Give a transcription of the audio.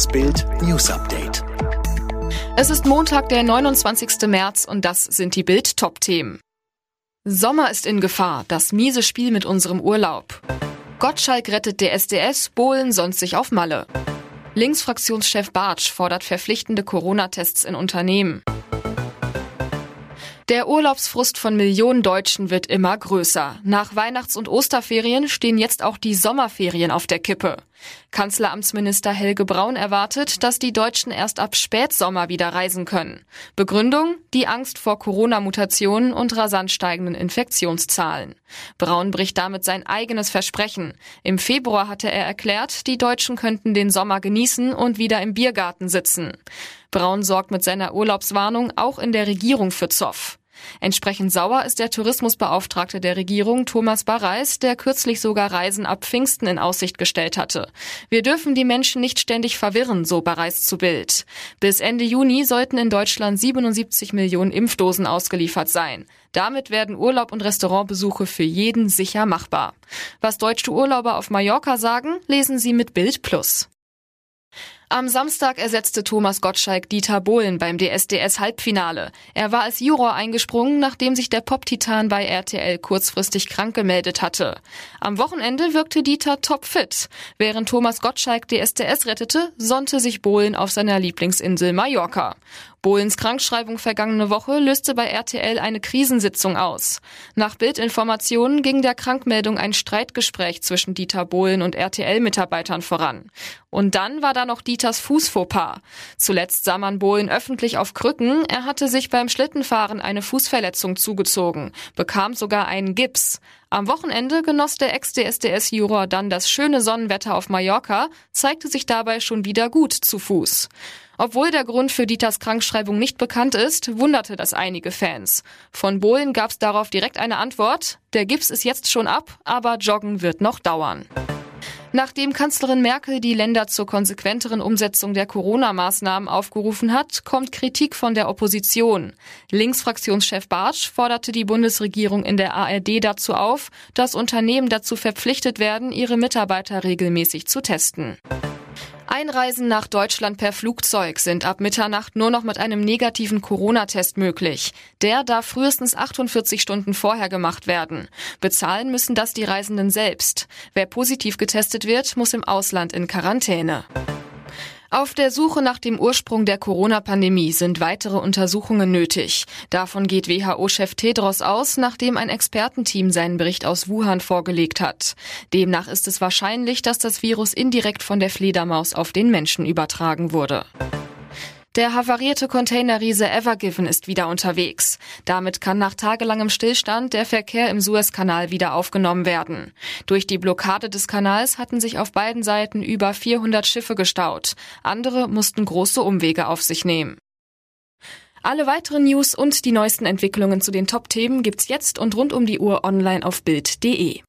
Das Bild News Update. Es ist Montag, der 29. März und das sind die Bild Top-Themen. Sommer ist in Gefahr, das miese Spiel mit unserem Urlaub. Gottschalk rettet der SDS, Bohlen sonst sich auf Malle. Linksfraktionschef Bartsch fordert verpflichtende Corona-Tests in Unternehmen. Der Urlaubsfrust von Millionen Deutschen wird immer größer. Nach Weihnachts- und Osterferien stehen jetzt auch die Sommerferien auf der Kippe. Kanzleramtsminister Helge Braun erwartet, dass die Deutschen erst ab Spätsommer wieder reisen können. Begründung? Die Angst vor Corona-Mutationen und rasant steigenden Infektionszahlen. Braun bricht damit sein eigenes Versprechen. Im Februar hatte er erklärt, die Deutschen könnten den Sommer genießen und wieder im Biergarten sitzen. Braun sorgt mit seiner Urlaubswarnung auch in der Regierung für Zoff. Entsprechend sauer ist der Tourismusbeauftragte der Regierung Thomas Barreis, der kürzlich sogar Reisen ab Pfingsten in Aussicht gestellt hatte. Wir dürfen die Menschen nicht ständig verwirren, so Barreis zu Bild. Bis Ende Juni sollten in Deutschland 77 Millionen Impfdosen ausgeliefert sein. Damit werden Urlaub und Restaurantbesuche für jeden sicher machbar. Was deutsche Urlauber auf Mallorca sagen, lesen Sie mit Bild Plus. Am Samstag ersetzte Thomas Gottschalk Dieter Bohlen beim DSDS Halbfinale. Er war als Juror eingesprungen, nachdem sich der Pop-Titan bei RTL kurzfristig krank gemeldet hatte. Am Wochenende wirkte Dieter topfit. Während Thomas Gottschalk DSDS rettete, sonnte sich Bohlen auf seiner Lieblingsinsel Mallorca. Bohlens Krankschreibung vergangene Woche löste bei RTL eine Krisensitzung aus. Nach Bildinformationen ging der Krankmeldung ein Streitgespräch zwischen Dieter Bohlen und RTL-Mitarbeitern voran. Und dann war da noch Dieters Fußfauxpas. Zuletzt sah man Bohlen öffentlich auf Krücken. Er hatte sich beim Schlittenfahren eine Fußverletzung zugezogen, bekam sogar einen Gips. Am Wochenende genoss der Ex-DSDS-Juror dann das schöne Sonnenwetter auf Mallorca, zeigte sich dabei schon wieder gut zu Fuß. Obwohl der Grund für Dieters Krankschreibung nicht bekannt ist, wunderte das einige Fans. Von Bohlen gab es darauf direkt eine Antwort, der Gips ist jetzt schon ab, aber Joggen wird noch dauern. Nachdem Kanzlerin Merkel die Länder zur konsequenteren Umsetzung der Corona-Maßnahmen aufgerufen hat, kommt Kritik von der Opposition. Linksfraktionschef Bartsch forderte die Bundesregierung in der ARD dazu auf, dass Unternehmen dazu verpflichtet werden, ihre Mitarbeiter regelmäßig zu testen. Einreisen nach Deutschland per Flugzeug sind ab Mitternacht nur noch mit einem negativen Corona-Test möglich. Der darf frühestens 48 Stunden vorher gemacht werden. Bezahlen müssen das die Reisenden selbst. Wer positiv getestet wird, muss im Ausland in Quarantäne. Auf der Suche nach dem Ursprung der Corona-Pandemie sind weitere Untersuchungen nötig. Davon geht WHO-Chef Tedros aus, nachdem ein Expertenteam seinen Bericht aus Wuhan vorgelegt hat. Demnach ist es wahrscheinlich, dass das Virus indirekt von der Fledermaus auf den Menschen übertragen wurde. Der havarierte Containerriese Evergiven ist wieder unterwegs. Damit kann nach tagelangem Stillstand der Verkehr im Suezkanal wieder aufgenommen werden. Durch die Blockade des Kanals hatten sich auf beiden Seiten über 400 Schiffe gestaut. Andere mussten große Umwege auf sich nehmen. Alle weiteren News und die neuesten Entwicklungen zu den Top-Themen gibt's jetzt und rund um die Uhr online auf Bild.de.